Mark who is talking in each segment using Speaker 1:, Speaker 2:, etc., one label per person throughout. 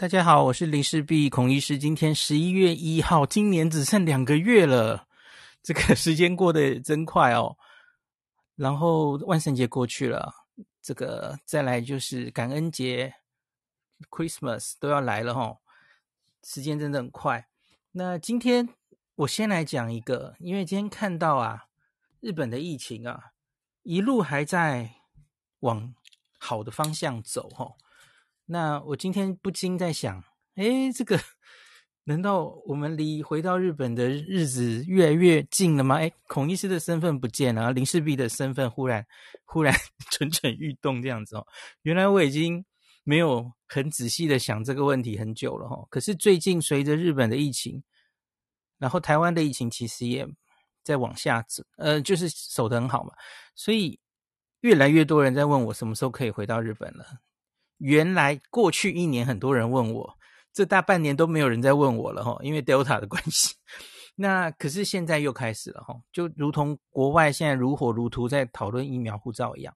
Speaker 1: 大家好，我是林氏璧孔医师。今天十一月一号，今年只剩两个月了，这个时间过得真快哦。然后万圣节过去了，这个再来就是感恩节，Christmas 都要来了哈、哦，时间真的很快。那今天我先来讲一个，因为今天看到啊，日本的疫情啊，一路还在往好的方向走哈、哦。那我今天不禁在想，诶，这个难道我们离回到日本的日子越来越近了吗？诶，孔医师的身份不见了，林氏璧的身份忽然忽然 蠢蠢欲动这样子哦。原来我已经没有很仔细的想这个问题很久了哈。可是最近随着日本的疫情，然后台湾的疫情其实也在往下走，呃，就是守得很好嘛，所以越来越多人在问我什么时候可以回到日本了。原来过去一年很多人问我，这大半年都没有人在问我了哈，因为 Delta 的关系。那可是现在又开始了哈，就如同国外现在如火如荼在讨论疫苗护照一样。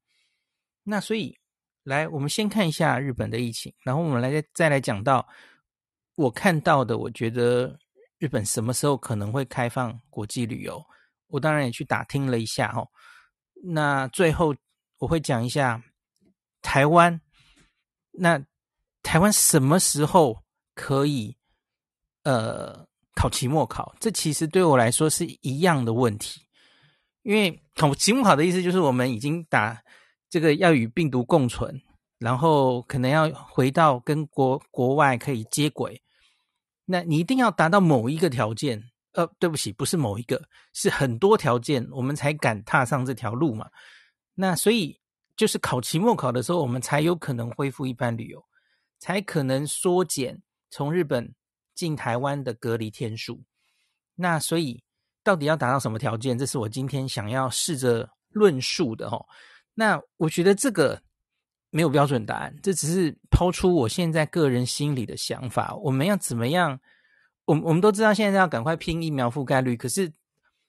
Speaker 1: 那所以来，我们先看一下日本的疫情，然后我们来再再来讲到我看到的，我觉得日本什么时候可能会开放国际旅游？我当然也去打听了一下哈。那最后我会讲一下台湾。那台湾什么时候可以呃考期末考？这其实对我来说是一样的问题，因为考期末考的意思就是我们已经打这个要与病毒共存，然后可能要回到跟国国外可以接轨。那你一定要达到某一个条件，呃，对不起，不是某一个，是很多条件，我们才敢踏上这条路嘛。那所以。就是考期末考的时候，我们才有可能恢复一般旅游，才可能缩减从日本进台湾的隔离天数。那所以到底要达到什么条件？这是我今天想要试着论述的哦。那我觉得这个没有标准答案，这只是抛出我现在个人心里的想法。我们要怎么样？我我们都知道现在要赶快拼疫苗覆盖率，可是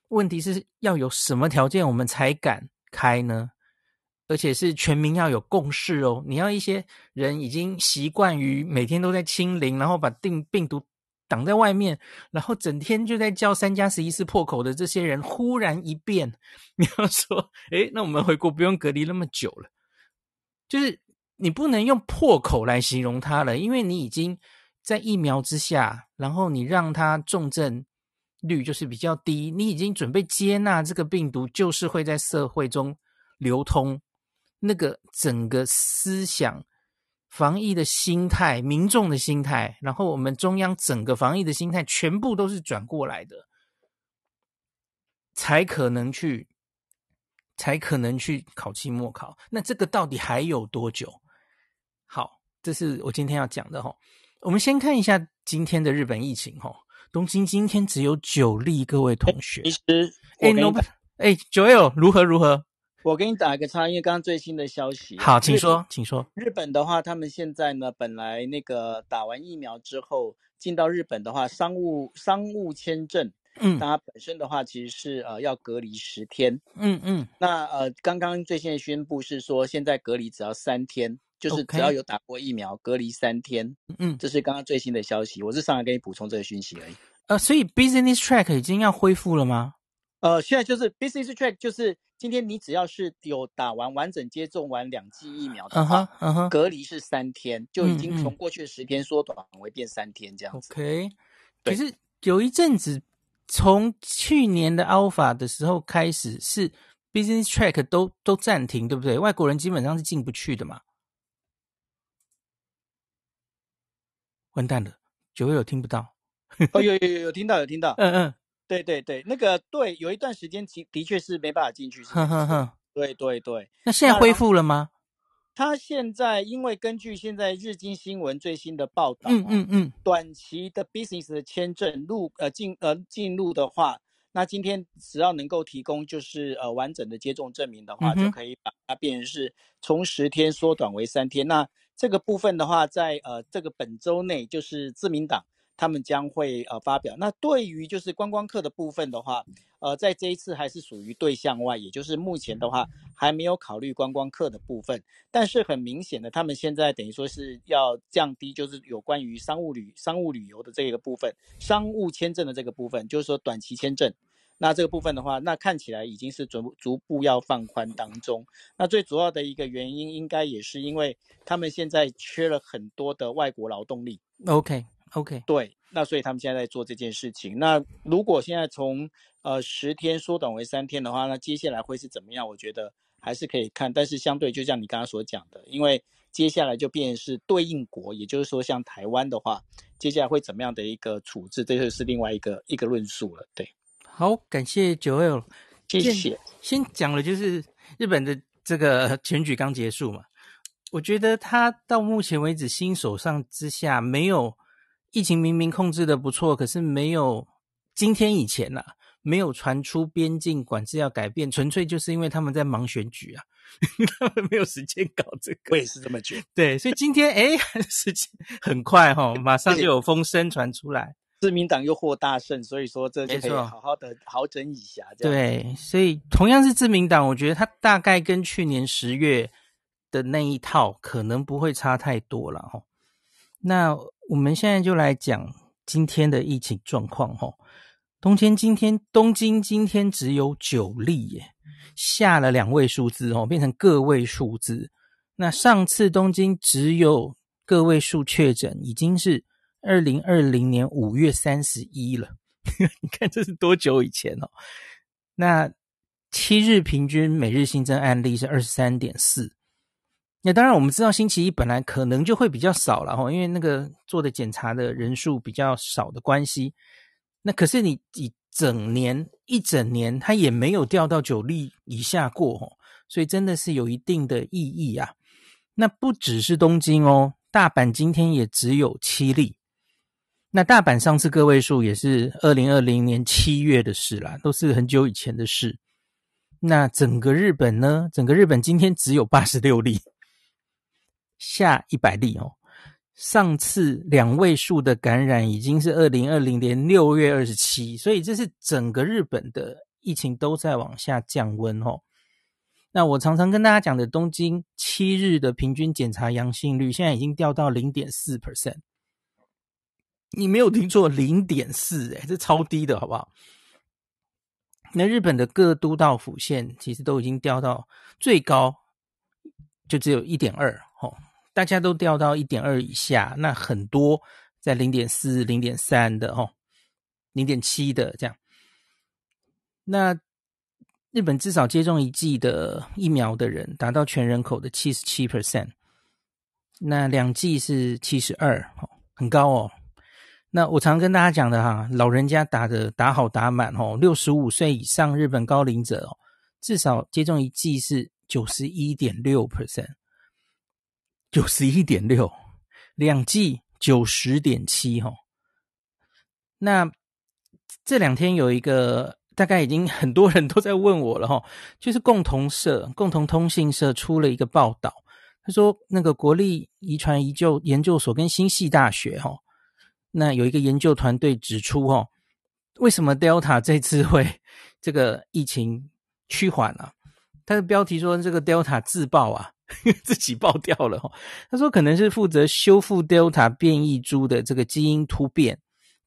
Speaker 1: 问题是要有什么条件我们才敢开呢？而且是全民要有共识哦！你要一些人已经习惯于每天都在清零，然后把病病毒挡在外面，然后整天就在叫三加十一是破口的这些人，忽然一变，你要说，诶，那我们回国不用隔离那么久了，就是你不能用破口来形容它了，因为你已经在疫苗之下，然后你让它重症率就是比较低，你已经准备接纳这个病毒就是会在社会中流通。那个整个思想、防疫的心态、民众的心态，然后我们中央整个防疫的心态，全部都是转过来的，才可能去，才可能去考期末考。那这个到底还有多久？好，这是我今天要讲的哈。我们先看一下今天的日本疫情哈。东京今天只有九例，各位同学。其实，哎，no，哎，Joel 如何如何？
Speaker 2: 我给你打一个叉，因为刚刚最新的消息。
Speaker 1: 好，请说，请说。
Speaker 2: 日本的话，他们现在呢，本来那个打完疫苗之后进到日本的话，商务商务签证，嗯，它本身的话其实是呃要隔离十天，嗯嗯。那呃，刚刚最新的宣布是说，现在隔离只要三天，就是只要有打过疫苗，隔离三天，嗯，这是刚刚最新的消息。我是上来给你补充这个讯息而已。
Speaker 1: 呃，所以 Business Track 已经要恢复了吗？
Speaker 2: 呃，现在就是 Business Track，就是今天你只要是有打完完整接种完两剂疫苗的话，uh huh, uh huh. 隔离是三天，就已经从过去的十天缩短为变三天这样子。
Speaker 1: OK，对可是有一阵子，从去年的 Alpha 的时候开始，是 Business Track 都都暂停，对不对？外国人基本上是进不去的嘛。完蛋了，九月有听不到？
Speaker 2: 哦，有有有有听到有听到，
Speaker 1: 嗯嗯。
Speaker 2: 对对对，那个对，有一段时间其的确是没办法进去。哼哼哼，对对对。
Speaker 1: 那现在恢复了吗？
Speaker 2: 他现在因为根据现在日经新闻最新的报道，
Speaker 1: 嗯嗯嗯，
Speaker 2: 短期的 business 的签证入呃进呃进入的话，那今天只要能够提供就是呃完整的接种证明的话，嗯、就可以把它变成是从十天缩短为三天。那这个部分的话，在呃这个本周内，就是自民党。他们将会呃发表。那对于就是观光客的部分的话，呃，在这一次还是属于对象外，也就是目前的话还没有考虑观光客的部分。但是很明显的，他们现在等于说是要降低，就是有关于商务旅商务旅游的这个部分，商务签证的这个部分，就是说短期签证。那这个部分的话，那看起来已经是逐逐步要放宽当中。那最主要的一个原因，应该也是因为他们现在缺了很多的外国劳动力。
Speaker 1: OK OK，
Speaker 2: 对，那所以他们现在在做这件事情。那如果现在从呃十天缩短为三天的话，那接下来会是怎么样？我觉得还是可以看，但是相对就像你刚刚所讲的，因为接下来就变成是对应国，也就是说像台湾的话，接下来会怎么样的一个处置，这就是另外一个一个论述了。对。
Speaker 1: 好，感谢 Joel，
Speaker 2: 谢谢。
Speaker 1: 先，先讲了，就是日本的这个选举刚结束嘛，我觉得他到目前为止新手上之下，没有疫情明明控制的不错，可是没有今天以前呐、啊，没有传出边境管制要改变，纯粹就是因为他们在忙选举啊，他们没有时间搞这个。
Speaker 2: 我也是这么觉得。
Speaker 1: 对，所以今天哎，时间很快哈、哦，马上就有风声传出来。
Speaker 2: 自民党又获大胜，所以说这就可以好好的好整以暇。
Speaker 1: 对，所以同样是自民党，我觉得他大概跟去年十月的那一套可能不会差太多了哈。那我们现在就来讲今天的疫情状况哈。东京今天东京今天只有九例耶，下了两位数字哦，变成个位数字。那上次东京只有个位数确诊，已经是。二零二零年五月三十一了，你看这是多久以前哦？那七日平均每日新增案例是二十三点四。那当然我们知道星期一本来可能就会比较少了哈，因为那个做的检查的人数比较少的关系。那可是你一整年一整年它也没有掉到九例以下过哦，所以真的是有一定的意义啊。那不只是东京哦，大阪今天也只有七例。那大阪上次个位数也是二零二零年七月的事啦，都是很久以前的事。那整个日本呢？整个日本今天只有八十六例，下一百例哦。上次两位数的感染已经是二零二零年六月二十七，所以这是整个日本的疫情都在往下降温哦。那我常常跟大家讲的，东京七日的平均检查阳性率现在已经掉到零点四 percent。你没有听错，零点四，诶，这超低的，好不好？那日本的各都道府县其实都已经掉到最高，就只有一点二，大家都掉到一点二以下，那很多在零点四、零点三的，哦，零点七的这样。那日本至少接种一剂的疫苗的人达到全人口的七十七 percent，那两剂是七十二，哦，很高哦。那我常跟大家讲的哈，老人家打的打好打满哦，六十五岁以上日本高龄者哦，至少接种一剂是九十一点六 percent，九十一点六，两剂九十点七哈。那这两天有一个大概已经很多人都在问我了哈，就是共同社、共同通信社出了一个报道，他说那个国立遗传研究研究所跟新系大学哈。那有一个研究团队指出，哦，为什么 Delta 这次会这个疫情趋缓了？他的标题说这个 Delta 自爆啊，自己爆掉了。他说可能是负责修复 Delta 变异株的这个基因突变，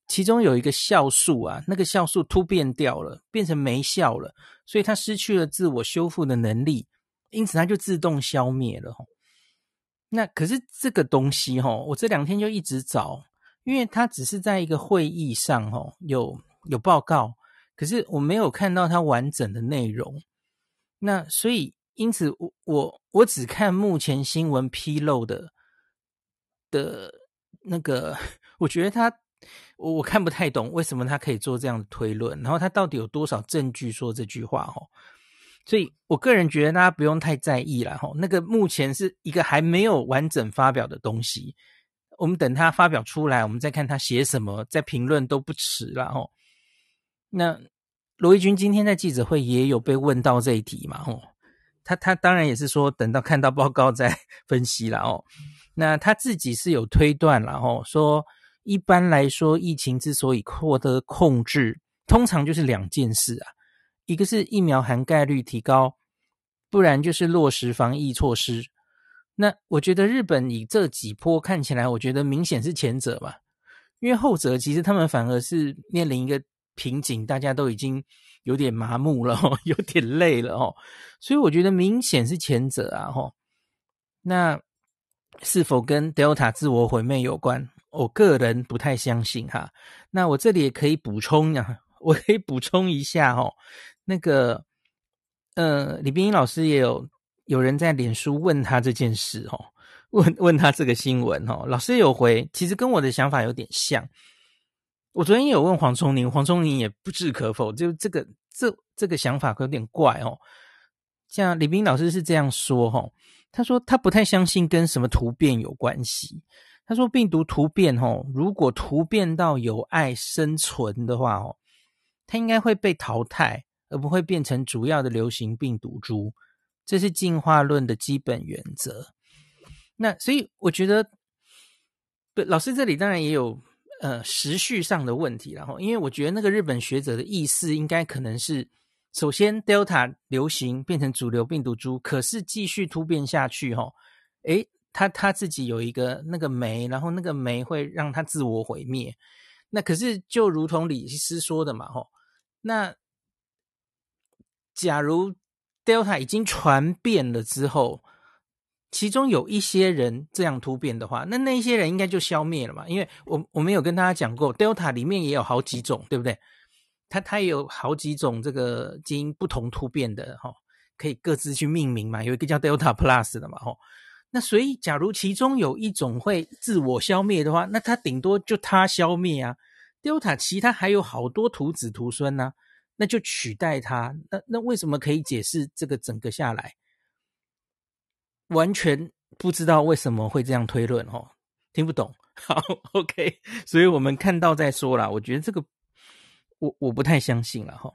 Speaker 1: 其中有一个酵素啊，那个酵素突变掉了，变成没效了，所以它失去了自我修复的能力，因此它就自动消灭了。那可是这个东西，哈，我这两天就一直找。因为它只是在一个会议上哦，有有报告，可是我没有看到它完整的内容。那所以因此我我我只看目前新闻披露的的那个，我觉得他我我看不太懂为什么他可以做这样的推论，然后他到底有多少证据说这句话哦？所以我个人觉得大家不用太在意了哈。那个目前是一个还没有完整发表的东西。我们等他发表出来，我们再看他写什么，再评论都不迟了哦。那罗一钧今天在记者会也有被问到这一题嘛？哦，他他当然也是说等到看到报告再 分析了哦。那他自己是有推断了哦，说一般来说，疫情之所以获得控制，通常就是两件事啊，一个是疫苗含盖率提高，不然就是落实防疫措施。那我觉得日本以这几波看起来，我觉得明显是前者吧，因为后者其实他们反而是面临一个瓶颈，大家都已经有点麻木了，有点累了哦，所以我觉得明显是前者啊，吼。那是否跟 Delta 自我毁灭有关？我个人不太相信哈。那我这里也可以补充啊，我可以补充一下哦。那个，呃，李冰英老师也有有人在脸书问他这件事哦，问问他这个新闻哦。老师有回，其实跟我的想法有点像。我昨天有问黄聪宁，黄聪宁也不置可否，就这个这这个想法有点怪哦。像李斌老师是这样说哦，他说他不太相信跟什么突变有关系。他说：“病毒突变，哦，如果突变到有碍生存的话，哦，它应该会被淘汰，而不会变成主要的流行病毒株。这是进化论的基本原则。那所以我觉得，对老师这里当然也有呃时序上的问题，然后因为我觉得那个日本学者的意思应该可能是，首先 Delta 流行变成主流病毒株，可是继续突变下去，吼，诶。”他他自己有一个那个酶，然后那个酶会让他自我毁灭。那可是就如同李医师说的嘛，吼，那假如 Delta 已经传遍了之后，其中有一些人这样突变的话，那那一些人应该就消灭了嘛？因为我我们有跟大家讲过，Delta 里面也有好几种，对不对？它它也有好几种这个基因不同突变的，哈，可以各自去命名嘛。有一个叫 Delta Plus 的嘛，吼。那所以，假如其中有一种会自我消灭的话，那它顶多就它消灭啊。Delta 其他还有好多徒子徒孙呢、那就取代它。那那为什么可以解释这个整个下来？完全不知道为什么会这样推论哦，听不懂。好，OK，所以我们看到再说啦。我觉得这个我我不太相信了哈。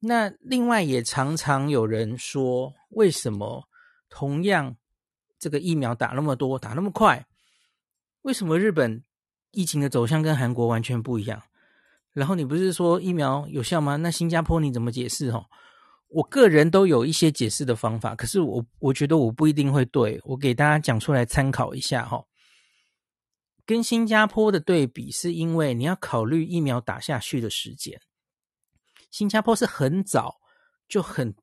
Speaker 1: 那另外也常常有人说，为什么同样？这个疫苗打那么多，打那么快，为什么日本疫情的走向跟韩国完全不一样？然后你不是说疫苗有效吗？那新加坡你怎么解释？哦，我个人都有一些解释的方法，可是我我觉得我不一定会对，我给大家讲出来参考一下哈。跟新加坡的对比，是因为你要考虑疫苗打下去的时间，新加坡是很早就很。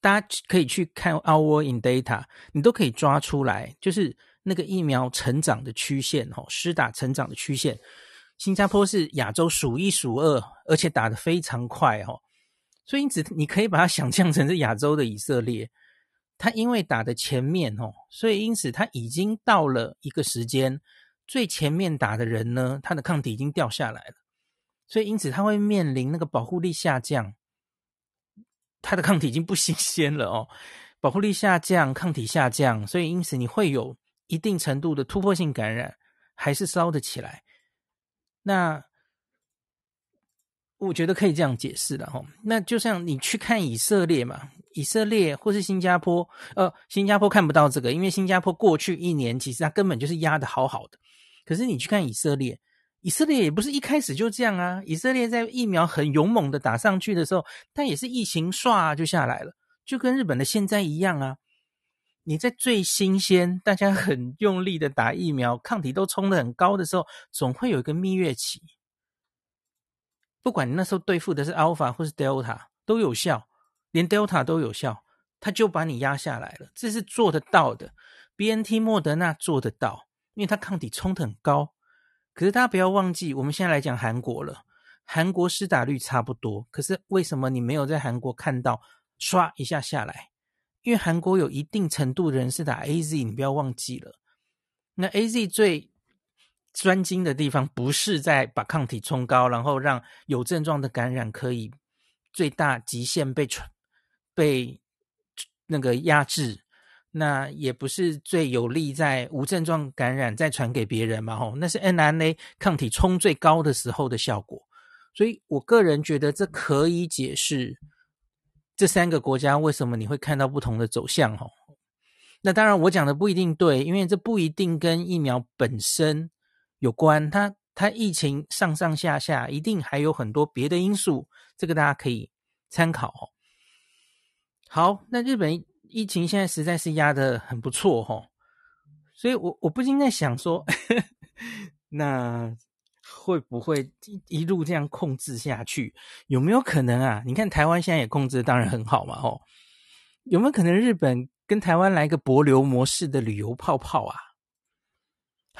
Speaker 1: 大家可以去看 Our in Data，你都可以抓出来，就是那个疫苗成长的曲线，吼，施打成长的曲线。新加坡是亚洲数一数二，而且打得非常快，哦，所以因此你可以把它想象成是亚洲的以色列。它因为打的前面，哦，所以因此它已经到了一个时间，最前面打的人呢，他的抗体已经掉下来了，所以因此他会面临那个保护力下降。它的抗体已经不新鲜了哦，保护力下降，抗体下降，所以因此你会有一定程度的突破性感染，还是烧得起来。那我觉得可以这样解释的哈。那就像你去看以色列嘛，以色列或是新加坡，呃，新加坡看不到这个，因为新加坡过去一年其实它根本就是压得好好的。可是你去看以色列。以色列也不是一开始就这样啊！以色列在疫苗很勇猛的打上去的时候，它也是疫情唰就下来了，就跟日本的现在一样啊！你在最新鲜、大家很用力的打疫苗，抗体都冲得很高的时候，总会有一个蜜月期。不管你那时候对付的是 Alpha 或是 Delta 都有效，连 Delta 都有效，它就把你压下来了，这是做得到的。BNT 莫德纳做得到，因为它抗体冲得很高。可是大家不要忘记，我们现在来讲韩国了。韩国施打率差不多，可是为什么你没有在韩国看到唰一下下来？因为韩国有一定程度的人是打 AZ，你不要忘记了。那 AZ 最专精的地方，不是在把抗体冲高，然后让有症状的感染可以最大极限被传被那个压制。那也不是最有利在无症状感染再传给别人嘛？吼，那是 mRNA 抗体冲最高的时候的效果。所以我个人觉得这可以解释这三个国家为什么你会看到不同的走向。吼，那当然我讲的不一定对，因为这不一定跟疫苗本身有关。它它疫情上上下下，一定还有很多别的因素，这个大家可以参考哦。好，那日本疫情现在实在是压得很不错哈、所以我我不禁在想说，那会不会一一路这样控制下去？有没有可能啊？你看台湾现在也控制当然很好嘛，哦，有没有可能日本跟台湾来个薄流模式的旅游泡泡啊？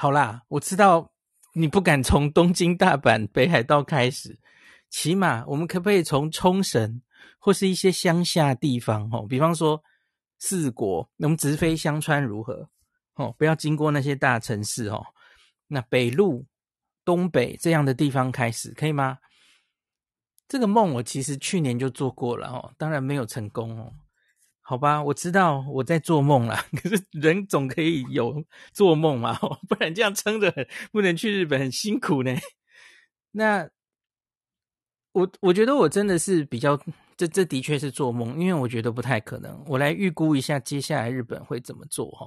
Speaker 1: 好啦，我知道你不敢从东京、大阪、北海道开始，起码我们可不可以从冲绳？或是一些乡下地方，哦，比方说四国，我们直飞香川如何？哦，不要经过那些大城市，哦，那北陆、东北这样的地方开始，可以吗？这个梦我其实去年就做过了，哦，当然没有成功，哦，好吧，我知道我在做梦啦，可是人总可以有做梦嘛，不然这样撑着不能去日本，很辛苦呢。那我我觉得我真的是比较。这这的确是做梦，因为我觉得不太可能。我来预估一下接下来日本会怎么做哈。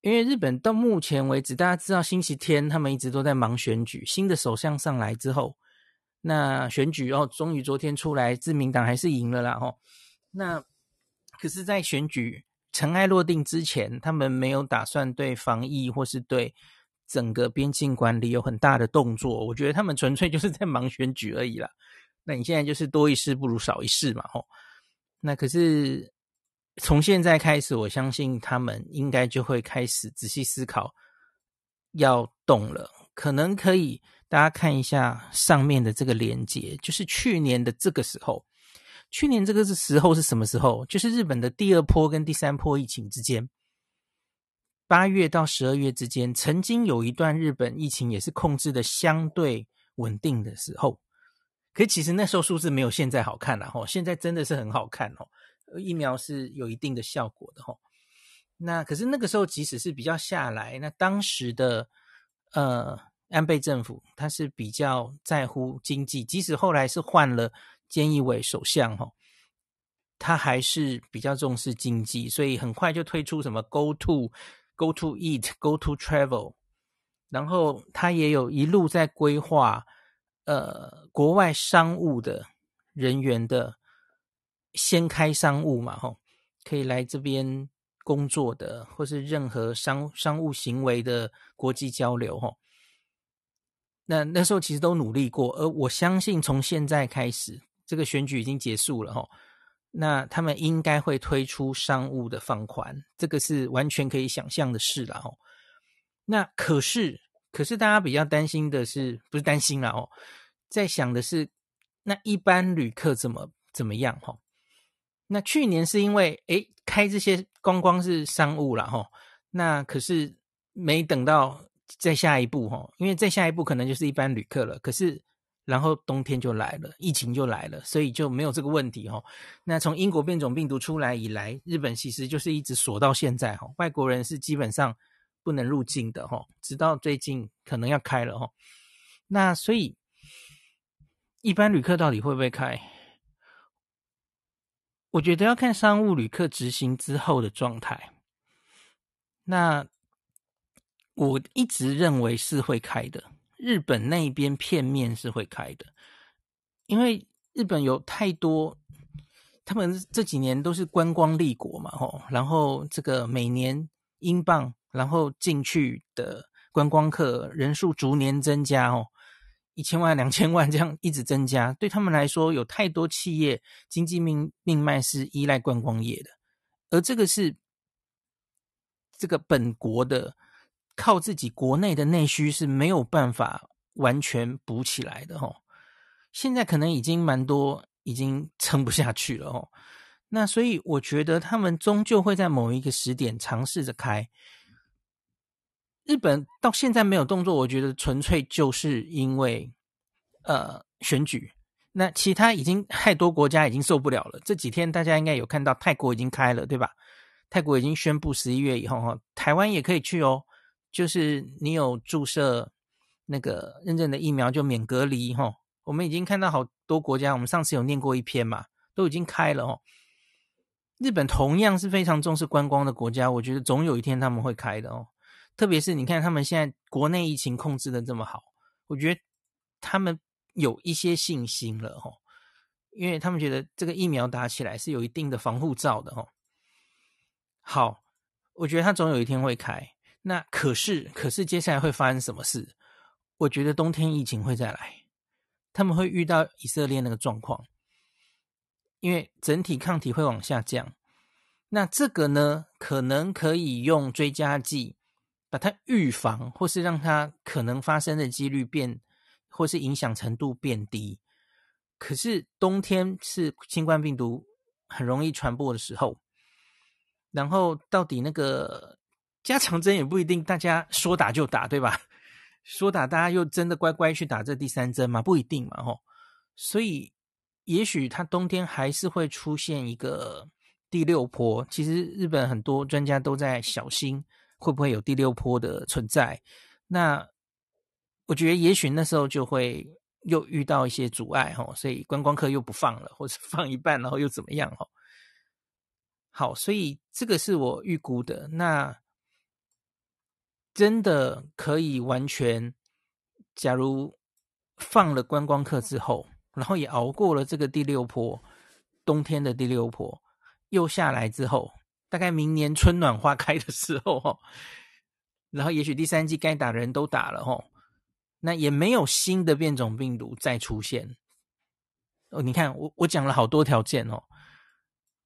Speaker 1: 因为日本到目前为止，大家知道星期天他们一直都在忙选举，新的首相上来之后，那选举哦，终于昨天出来，自民党还是赢了啦哈。那可是，在选举尘埃落定之前，他们没有打算对防疫或是对整个边境管理有很大的动作。我觉得他们纯粹就是 在忙选举而已啦。那你现在就是多一事不如少一事嘛，吼。那可是从现在开始，我相信他们应该就会开始仔细思考要动了。可能可以大家看一下上面的这个连接，就是去年的这个时候，去年这个是时候是什么时候？就是日本的第二波跟第三波疫情之间，八月到十二月之间，曾经有一段日本疫情也是控制的相对稳定的时候。可其实那时候数字没有现在好看了吼，现在真的是很好看哦，疫苗是有一定的效果的吼。那可是那个时候即使是比较下来，那当时的呃安倍政府他是比较在乎经济，即使后来是换了菅义伟首相吼，他还是比较重视经济，所以很快就推出什么 Go to Go to Eat Go to Travel，然后他也有一路在规划。呃，国外商务的人员的先开商务嘛，吼，可以来这边工作的，或是任何商商务行为的国际交流，吼。那那时候其实都努力过，而我相信从现在开始，这个选举已经结束了，吼，那他们应该会推出商务的放宽，这个是完全可以想象的事了，吼。那可是。可是大家比较担心的是，不是担心了哦，在想的是，那一般旅客怎么怎么样哈？那去年是因为诶开这些观光是商务了哈，那可是没等到再下一步哈，因为再下一步可能就是一般旅客了。可是然后冬天就来了，疫情就来了，所以就没有这个问题哈。那从英国变种病毒出来以来，日本其实就是一直锁到现在哈，外国人是基本上。不能入境的哈，直到最近可能要开了哈。那所以一般旅客到底会不会开？我觉得要看商务旅客执行之后的状态。那我一直认为是会开的，日本那边片面是会开的，因为日本有太多，他们这几年都是观光立国嘛，吼，然后这个每年英镑。然后进去的观光客人数逐年增加哦，一千万、两千万这样一直增加，对他们来说，有太多企业经济命命脉是依赖观光业的，而这个是这个本国的靠自己国内的内需是没有办法完全补起来的哦。现在可能已经蛮多，已经撑不下去了哦。那所以我觉得他们终究会在某一个时点尝试着开。日本到现在没有动作，我觉得纯粹就是因为，呃，选举。那其他已经太多国家已经受不了了。这几天大家应该有看到，泰国已经开了，对吧？泰国已经宣布十一月以后哈，台湾也可以去哦。就是你有注射那个认证的疫苗就免隔离哈。我们已经看到好多国家，我们上次有念过一篇嘛，都已经开了哦。日本同样是非常重视观光的国家，我觉得总有一天他们会开的哦。特别是你看，他们现在国内疫情控制的这么好，我觉得他们有一些信心了哈，因为他们觉得这个疫苗打起来是有一定的防护罩的哈。好，我觉得他总有一天会开。那可是，可是接下来会发生什么事？我觉得冬天疫情会再来，他们会遇到以色列那个状况，因为整体抗体会往下降。那这个呢，可能可以用追加剂把它预防，或是让它可能发生的几率变，或是影响程度变低。可是冬天是新冠病毒很容易传播的时候，然后到底那个加强针也不一定大家说打就打，对吧？说打大家又真的乖乖去打这第三针吗？不一定嘛，吼。所以也许它冬天还是会出现一个。第六波，其实日本很多专家都在小心会不会有第六波的存在。那我觉得也许那时候就会又遇到一些阻碍吼，所以观光客又不放了，或者 放一半，然后又怎么样吼？好，所以这个是我预估的。那真的可以完全，假如放了观光客之后，然后也熬过了这个第六波，冬天的第六波。又下来之后，大概明年春暖花开的时候，然后也许第三季该打的人都打了，吼，那也没有新的变种病毒再出现。哦，你看我我讲了好多条件哦，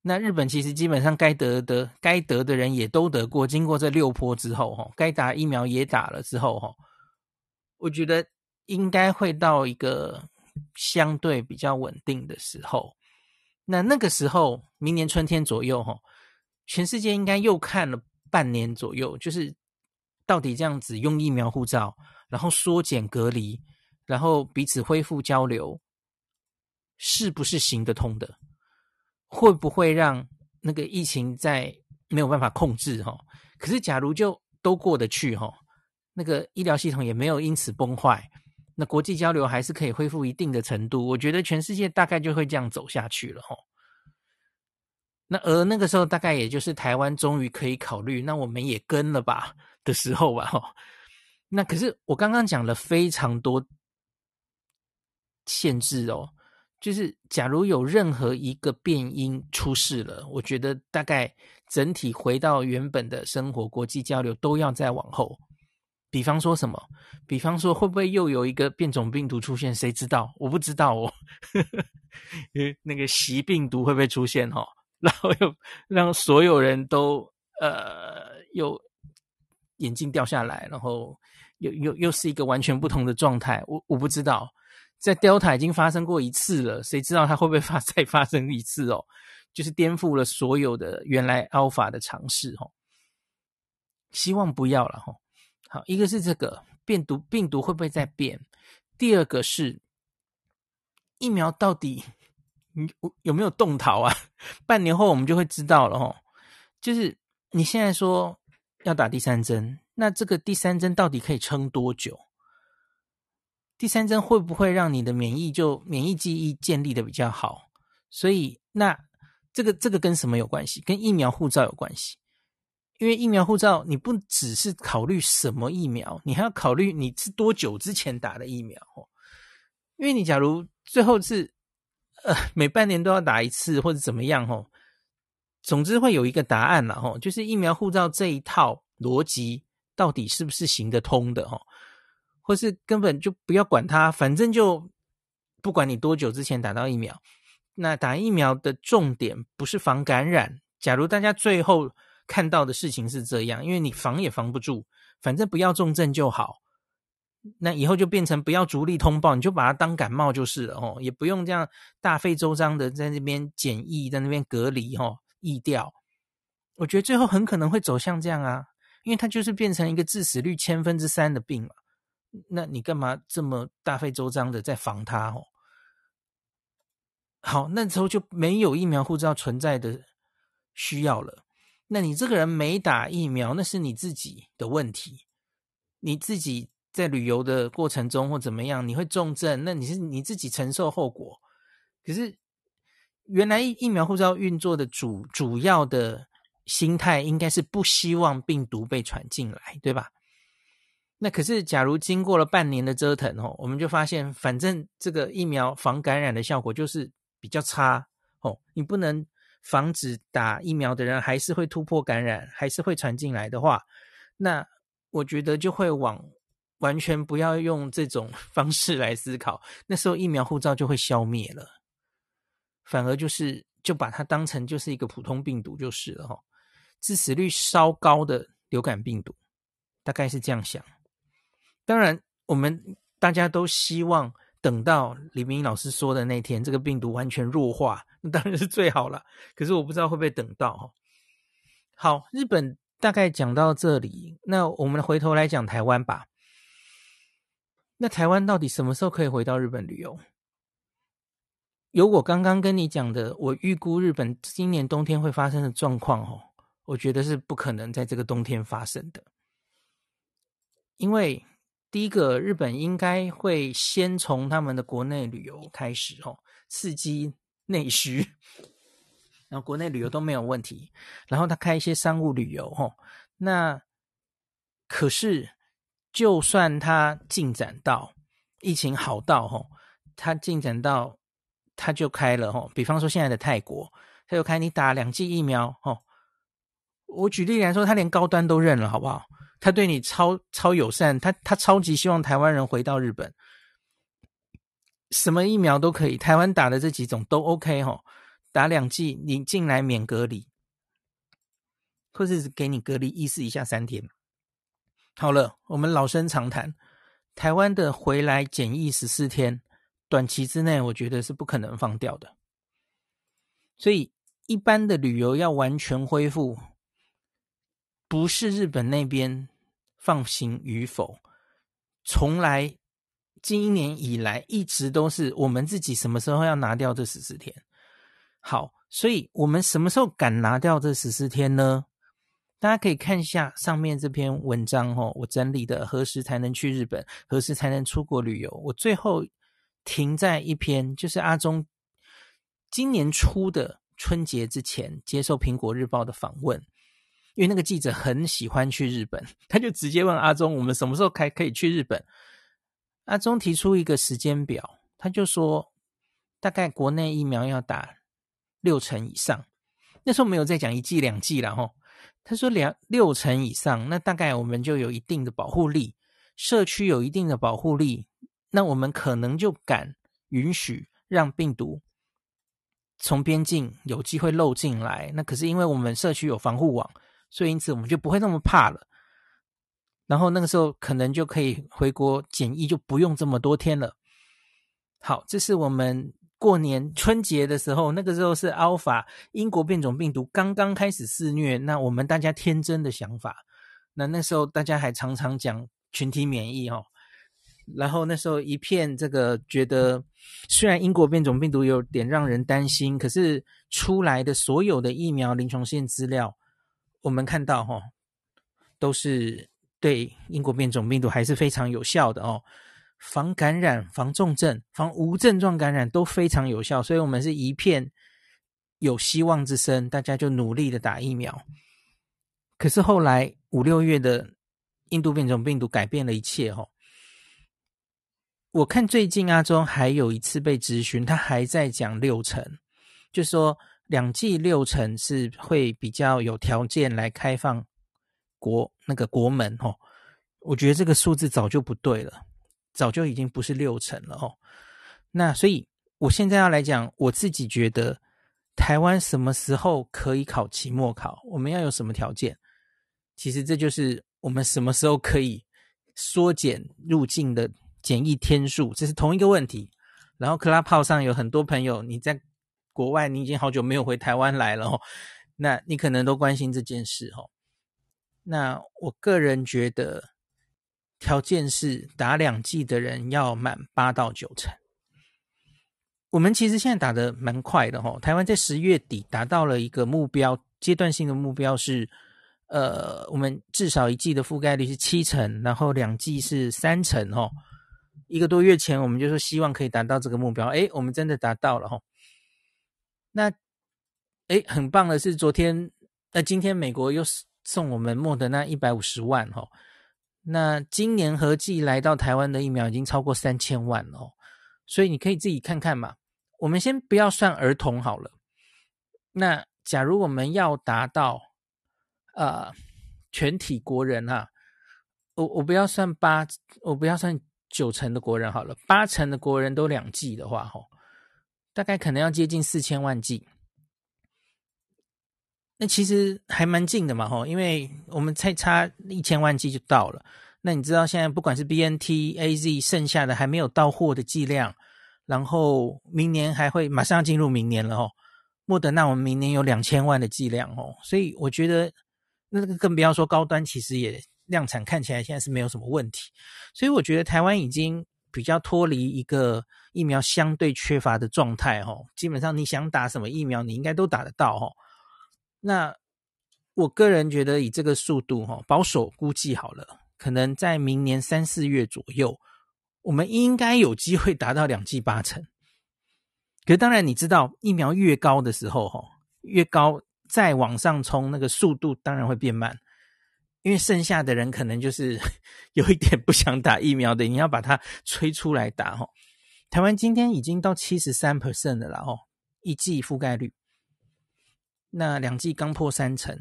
Speaker 1: 那日本其实基本上该得的该得的人也都得过，经过这六波之后，哈，该打疫苗也打了之后，哈，我觉得应该会到一个相对比较稳定的时候。那那个时候，明年春天左右，哈，全世界应该又看了半年左右，就是到底这样子用疫苗护照，然后缩减隔离，然后彼此恢复交流，是不是行得通的？会不会让那个疫情再没有办法控制？哈，可是假如就都过得去，哈，那个医疗系统也没有因此崩坏。那国际交流还是可以恢复一定的程度，我觉得全世界大概就会这样走下去了吼。那而那个时候大概也就是台湾终于可以考虑，那我们也跟了吧的时候吧哈。那可是我刚刚讲了非常多限制哦，就是假如有任何一个变因出事了，我觉得大概整体回到原本的生活，国际交流都要再往后。比方说什么？比方说会不会又有一个变种病毒出现？谁知道？我不知道哦。因为那个习病毒会不会出现？哈，然后又让所有人都呃又眼镜掉下来，然后又又又是一个完全不同的状态。我我不知道，在 Delta 已经发生过一次了，谁知道它会不会发 再发生一次哦？就是颠覆了所有的原来 Alpha 的尝试哦。希望不要了哈。好，一个是这个病毒，病毒会不会再变？第二个是疫苗到底有有没有动逃啊？半年后我们就会知道了哦。就是你现在说要打第三针，那这个第三针到底可以撑多久？第三针会不会让你的免疫就免疫记忆建立的比较好？所以那这个这个跟什么有关系？跟疫苗护照有关系。因为疫苗护照，你不只是考虑什么疫苗，你还要考虑你是多久之前打的疫苗哦。因为你假如最后是呃每半年都要打一次或者怎么样哦，总之会有一个答案了哦，就是疫苗护照这一套逻辑到底是不是行得通的哦，或是根本就不要管它，反正就不管你多久之前打到疫苗，那打疫苗的重点不是防感染。假如大家最后看到的事情是这样，因为你防也防不住，反正不要重症就好。那以后就变成不要逐例通报，你就把它当感冒就是了哦，也不用这样大费周章的在那边检疫，在那边隔离哦，疫调。我觉得最后很可能会走向这样啊，因为它就是变成一个致死率千分之三的病嘛。那你干嘛这么大费周章的在防它哦？好，那时候就没有疫苗护照存在的需要了。那你这个人没打疫苗，那是你自己的问题。你自己在旅游的过程中或怎么样，你会重症，那你是你自己承受后果。可是原来疫苗护照运作的主主要的心态应该是不希望病毒被传进来，对吧？那可是，假如经过了半年的折腾哦，我们就发现，反正这个疫苗防感染的效果就是比较差哦。你不能防止打疫苗的人还是会突破感染，还是会传进来的话，那我觉得就会往完全不要用这种 方式来思考。那时候疫苗护照就会消灭了，反而就是就把它当成就是一个普通病毒就是了哈，致死率稍高的流感病毒，大概是这样想。当然，我们大家都希望等到李明老师说的那天，这个病毒完全弱化，那当然是最好了。可是我不知道会不会等到。好，日本大概讲到这里，那我们回头来讲台湾吧。那台湾到底什么时候可以回到日本旅游？有我刚刚跟你讲的，我预估日本今年冬天会发生的状况哦，我觉得是不可能在这个冬天发生的，因为。第一个，日本应该会先从他们的国内旅游开始哦，刺激内需，然后国内旅游都没有问题，然后他开一些商务旅游哦。那可是，就算他进展到疫情好到哦，他进展到他就开了哦，比方说现在的泰国，他就开你打两剂疫苗哦。我举例来说，他连高端都认了，好不好？他对你超超友善，他他超级希望台湾人回到日本，什么疫苗都可以，台湾打的这几种都 OK 吼，打两剂你进来免隔离，或是给你隔离意思一下三天。好了，我们老生常谈，台湾的回来检疫十四天，短期之内我觉得是不可能放掉的，所以一般的旅游要完全恢复，不是日本那边。放行与否，从来今年以来一直都是我们自己什么时候要拿掉这十四天。好，所以我们什么时候敢拿掉这十四天呢？大家可以看一下上面这篇文章哦，我整理的何时才能去日本，何时才能出国旅游。我最后停在一篇，就是阿中今年初的春节之前接受苹果日报的访问。因为那个记者很喜欢去日本，他就直接问阿中：“我们什么时候开可以去日本？”阿中提出一个时间表，他就说：“大概国内疫苗要打六成以上。”那时候没有再讲一剂两剂了吼。他说两六成以上，那大概我们就有一定的保护力，社区有一定的保护力，那我们可能就敢允许让病毒从边境有机会漏进来。那可是因为我们社区有防护网。所以，因此我们就不会那么怕了。然后那个时候可能就可以回国检疫，就不用这么多天了。好，这是我们过年春节的时候，那个时候是 Alpha 英国变种病毒刚刚开始肆虐，那我们大家天真的想法。那那时候大家还常常讲群体免疫哦。然后那时候一片这个觉得，虽然英国变种病毒有点让人担心，可是出来的所有的疫苗临床试验资料。我们看到哈，都是对英国变种病毒还是非常有效的哦，防感染、防重症、防无症状感染都非常有效，所以我们是一片有希望之声，大家就努力的打疫苗。可是后来五六月的印度变种病毒改变了一切哦。我看最近阿中还有一次被咨询，他还在讲六成，就说。两季六成是会比较有条件来开放国那个国门哦，我觉得这个数字早就不对了，早就已经不是六成了哦。那所以我现在要来讲，我自己觉得台湾什么时候可以考期末考？我们要有什么条件？其实这就是我们什么时候可以缩减入境的检疫天数，这是同一个问题。然后 Clubhouse 上有很多朋友，你在。国外，你已经好久没有回台湾来了哦，那你可能都关心这件事哦。那我个人觉得，条件是打两剂的人要满八到九成。我们其实现在打得蛮快的哦，台湾在十月底达到了一个目标，阶段性的目标是，呃，我们至少一剂的覆盖率是七成，然后两剂是三成哦。一个多月前我们就说希望可以达到这个目标，诶，我们真的达到了哦。那，诶，很棒的是，昨天，那今天美国又送我们莫德纳一百五十万哦，那今年合计来到台湾的疫苗已经超过三千万哦，所以你可以自己看看嘛。我们先不要算儿童好了。那假如我们要达到呃全体国人哈、啊，我我不要算八，我不要算九成的国人好了，八成的国人都两剂的话，吼，大概可能要接近四千万剂。那其实还蛮近的嘛，吼，因为我们才差一千万剂就到了。那你知道现在不管是 BNT、AZ，剩下的还没有到货的剂量，然后明年还会马上要进入明年了，吼。莫德纳我们明年有两千万的剂量，哦，所以我觉得那个更不要说高端，其实也量产看起来现在是没有什么问题。所以我觉得台湾已经比较脱离一个疫苗相对缺乏的状态，吼，基本上你想打什么疫苗，你应该都打得到，吼。那我个人觉得，以这个速度，哈，保守估计好了，可能在明年三四月左右，我们应该有机会达到两剂八成。可是当然，你知道疫苗越高的时候，哈，越高再往上冲，那个速度当然会变慢，因为剩下的人可能就是 有一点不想打疫苗的，你要把它催出来打，哈。台湾今天已经到七十三 percent 的了，哦，一季覆盖率。那两季刚破三成，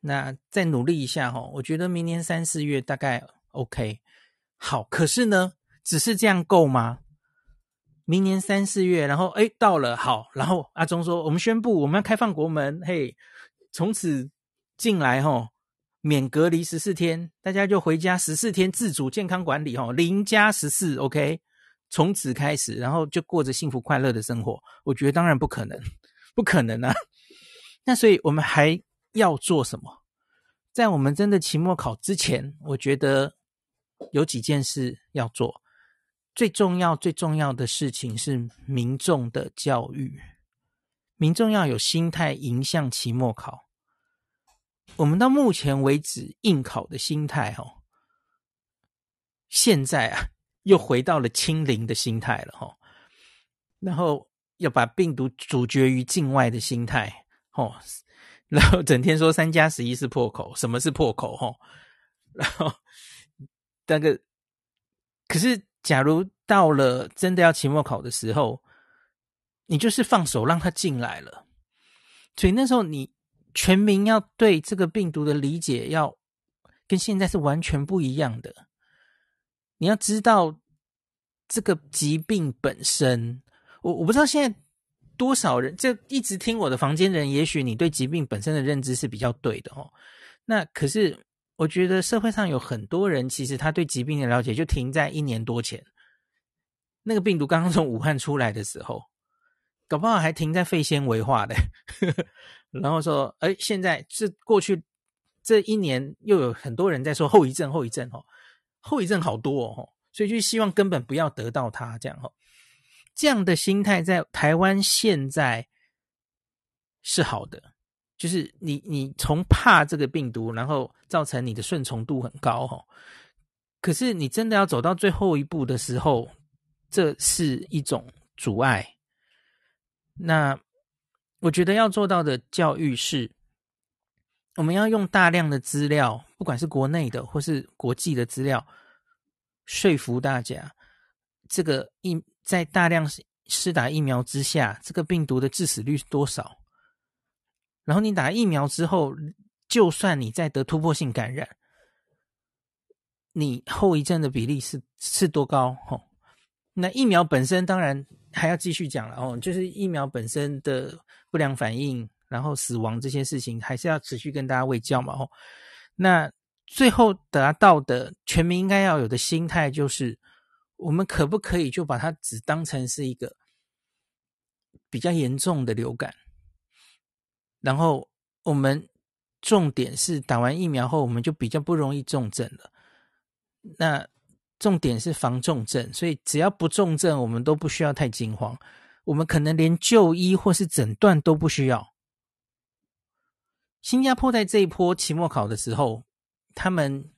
Speaker 1: 那再努力一下哈，我觉得明年三四月大概 OK。好，可是呢，只是这样够吗？明年三四月，然后哎到了，好，然后阿中说，我们宣布我们要开放国门，嘿，从此进来哈，免隔离十四天，大家就回家十四天自主健康管理哈，零加十四 OK，从此开始，然后就过着幸福快乐的生活。我觉得当然不可能，不可能啊。那所以我们还要做什么？在我们真的期末考之前，我觉得有几件事要做。最重要、最重要的事情是民众的教育。民众要有心态迎向期末考。我们到目前为止应考的心态，哦，现在啊又回到了清零的心态了，哈。然后要把病毒阻绝于境外的心态。哦，然后整天说三加十一是破口，什么是破口？吼，然后那个，可是假如到了真的要期末考的时候，你就是放手让他进来了，所以那时候你全民要对这个病毒的理解要跟现在是完全不一样的。你要知道这个疾病本身，我我不知道现在。多少人就一直听我的房间人？也许你对疾病本身的认知是比较对的哦。那可是我觉得社会上有很多人，其实他对疾病的了解就停在一年多前，那个病毒刚刚从武汉出来的时候，搞不好还停在肺纤维化的。然后说，哎，现在这过去这一年，又有很多人在说后遗症，后遗症哦，后遗症好多哦，所以就希望根本不要得到它这样哦。这样的心态在台湾现在是好的，就是你你从怕这个病毒，然后造成你的顺从度很高哈。可是你真的要走到最后一步的时候，这是一种阻碍。那我觉得要做到的教育是，我们要用大量的资料，不管是国内的或是国际的资料，说服大家这个疫。在大量施打疫苗之下，这个病毒的致死率是多少？然后你打疫苗之后，就算你再得突破性感染，你后遗症的比例是是多高？吼，那疫苗本身当然还要继续讲了哦，就是疫苗本身的不良反应，然后死亡这些事情，还是要持续跟大家卫教嘛。吼，那最后达到的全民应该要有的心态就是。我们可不可以就把它只当成是一个比较严重的流感？然后我们重点是打完疫苗后，我们就比较不容易重症了。那重点是防重症，所以只要不重症，我们都不需要太惊慌。我们可能连就医或是诊断都不需要。新加坡在这一波期末考的时候，他们。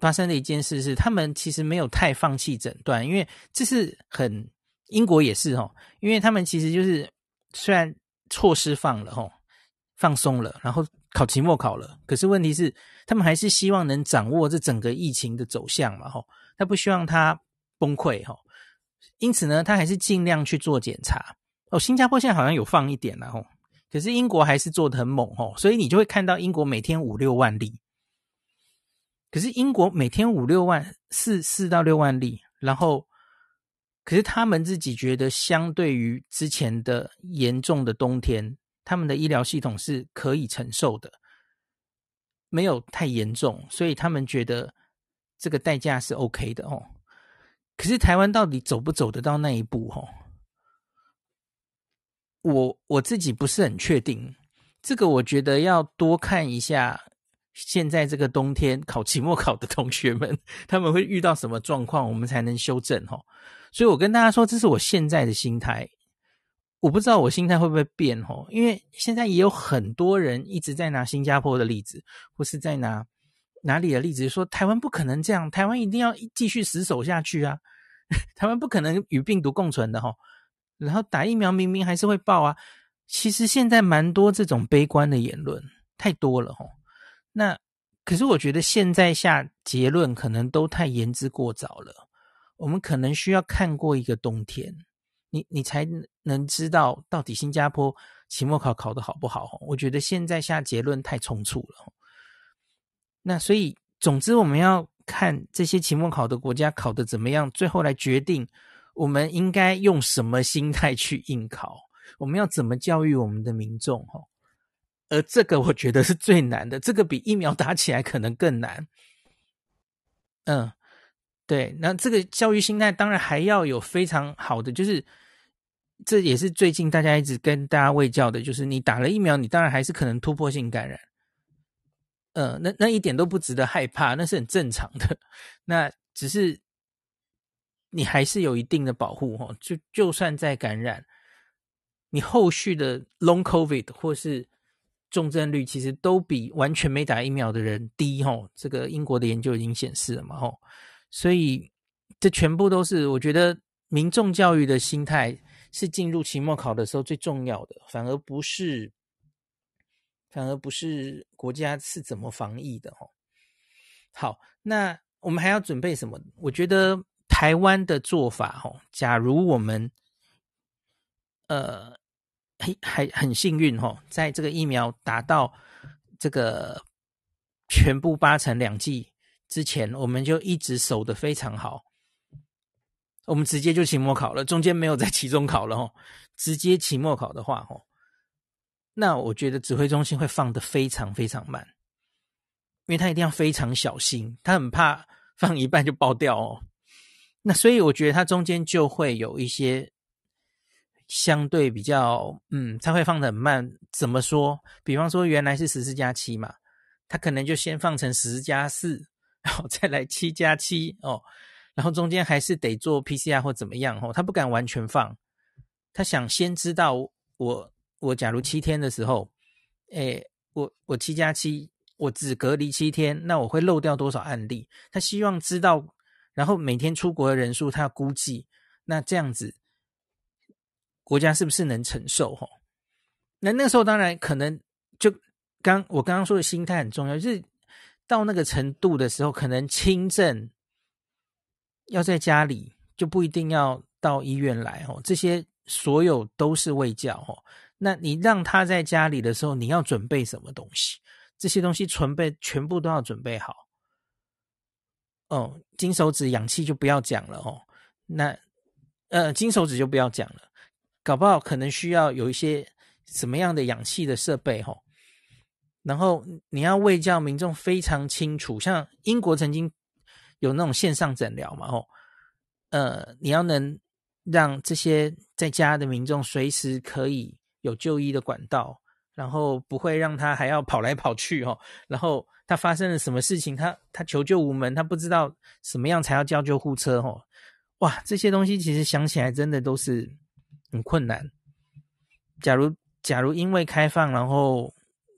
Speaker 1: 发生的一件事是，他们其实没有太放弃诊断，因为这是很英国也是哦，因为他们其实就是虽然措施放了吼，放松了，然后考期末考了，可是问题是，他们还是希望能掌握这整个疫情的走向嘛，吼，他不希望它崩溃，吼，因此呢，他还是尽量去做检查。哦，新加坡现在好像有放一点了，吼，可是英国还是做的很猛，吼，所以你就会看到英国每天五六万例，可是英国每天五六万，四四到六万例，然后，可是他们自己觉得，相对于之前的严重的冬天。他们的医疗系统是可以承受的，没有太严重，所以他们觉得这个代价是 OK 的哦。可是台湾到底走不走得到那一步？哦，我我自己不是很确定。这个我觉得要多看一下，现在这个冬天考期末考的同学们，他们会遇到什么状况，我们才能修正哦。所以我跟大家说，这是我现在的心态。我不知道我心态会不会变吼，因为现在也有很多人一直在拿新加坡的例子，或是在拿哪里的例子，说台湾不可能这样，台湾一定要继续死守下去啊，台湾不可能与病毒共存的吼，然后打疫苗明明还是会爆啊，其实现在蛮多这种悲观的言论，太多了吼。那可是我觉得现在下结论可能都太言之过早了，我们可能需要看过一个冬天。你你才能知道到底新加坡期末考考得好不好？我觉得现在下结论太匆促了。那所以，总之我们要看这些期末考的国家考得怎么样，最后来决定我们应该用什么心态去应考，我们要怎么教育我们的民众？哈，而这个我觉得是最难的，这个比疫苗打起来可能更难。嗯。对，那这个教育心态当然还要有非常好的，就是这也是最近大家一直跟大家喂教的，就是你打了疫苗，你当然还是可能突破性感染，嗯，那那一点都不值得害怕，那是很正常的。那只是你还是有一定的保护哦，就就算再感染，你后续的 long COVID 或是重症率，其实都比完全没打疫苗的人低哦。这个英国的研究已经显示了嘛，吼。所以，这全部都是我觉得民众教育的心态是进入期末考的时候最重要的，反而不是，反而不是国家是怎么防疫的哦。好，那我们还要准备什么？我觉得台湾的做法哦，假如我们呃还很幸运哦，在这个疫苗达到这个全部八成两剂。之前我们就一直守得非常好，我们直接就期末考了，中间没有在期中考了哦，直接期末考的话哦，那我觉得指挥中心会放得非常非常慢，因为他一定要非常小心，他很怕放一半就爆掉哦。那所以我觉得它中间就会有一些相对比较，嗯，他会放得很慢。怎么说？比方说原来是十四加七嘛，他可能就先放成十加四。然后再来七加七哦，然后中间还是得做 PCR 或怎么样哦，他不敢完全放，他想先知道我我假如七天的时候，诶，我我七加七，我只隔离七天，那我会漏掉多少案例？他希望知道，然后每天出国的人数他要估计，那这样子国家是不是能承受？哦，那那个时候当然可能就刚我刚刚说的心态很重要，就是。到那个程度的时候，可能轻症要在家里，就不一定要到医院来哦。这些所有都是卫教哦。那你让他在家里的时候，你要准备什么东西？这些东西准备全部都要准备好。哦，金手指、氧气就不要讲了哦。那呃，金手指就不要讲了，搞不好可能需要有一些什么样的氧气的设备哦。然后你要为叫民众非常清楚，像英国曾经有那种线上诊疗嘛，吼，呃，你要能让这些在家的民众随时可以有就医的管道，然后不会让他还要跑来跑去，哦，然后他发生了什么事情，他他求救无门，他不知道什么样才要叫救护车，哦，哇，这些东西其实想起来真的都是很困难。假如假如因为开放，然后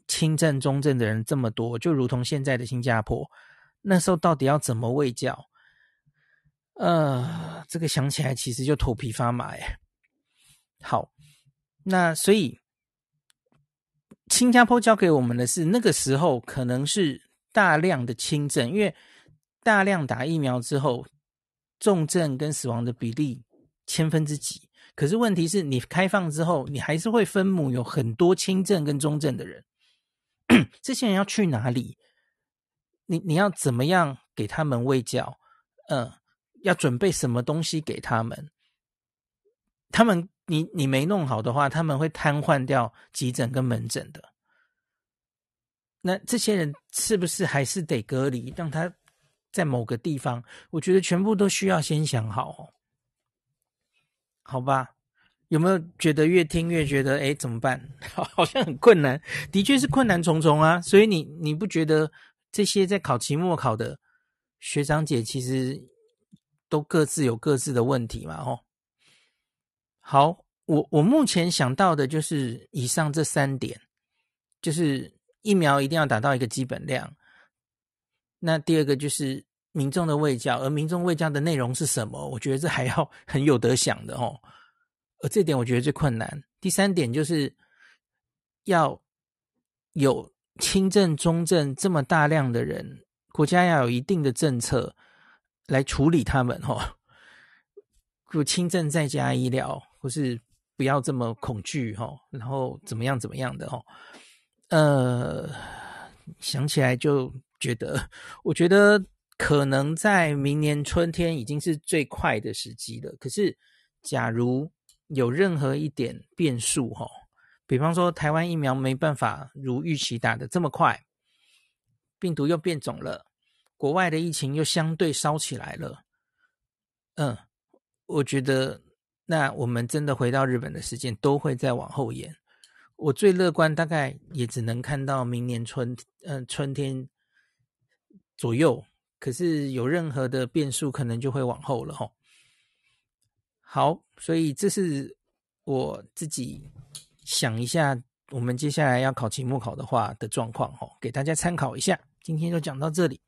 Speaker 1: 轻症、中症的人这么多，就如同现在的新加坡，那时候到底要怎么卫教？呃，这个想起来其实就头皮发麻哎。好，那所以新加坡教给我们的是，那个时候可能是大量的轻症，因为大量打疫苗之后，重症跟死亡的比例千分之几。可是问题是你开放之后，你还是会分母有很多轻症跟中症的人，这些人要去哪里？你你要怎么样给他们喂教？嗯，要准备什么东西给他们？他们你你没弄好的话，他们会瘫痪掉急诊跟门诊的。那这些人是不是还是得隔离，让他在某个地方？我觉得全部都需要先想好哦。好吧，有没有觉得越听越觉得哎，怎么办？好，好像很困难，的确是困难重重啊。所以你你不觉得这些在考期末考的学长姐其实都各自有各自的问题嘛？哦。好，我我目前想到的就是以上这三点，就是疫苗一定要达到一个基本量。那第二个就是民众的卫教，而民众卫教的内容是什么？我觉得这还要很有得想的哦。而这点我觉得最困难。第三点就是要有轻症、中症这么大量的人，国家要有一定的政策来处理他们哦。如轻症在家医疗。或是不要这么恐惧哈，然后怎么样怎么样的哈，呃，想起来就觉得，我觉得可能在明年春天已经是最快的时机了。可是，假如有任何一点变数哈，比方说台湾疫苗没办法如预期打的这么快，病毒又变种了，国外的疫情又相对烧起来了，嗯，我觉得。那我们真的回到日本的时间都会再往后延。我最乐观，大概也只能看到明年春，嗯、春天左右。可是有任何的变数，可能就会往后了吼。好，所以这是我自己想一下，我们接下来要考期末考的话的状况吼，给大家参考一下。今天就讲到这里。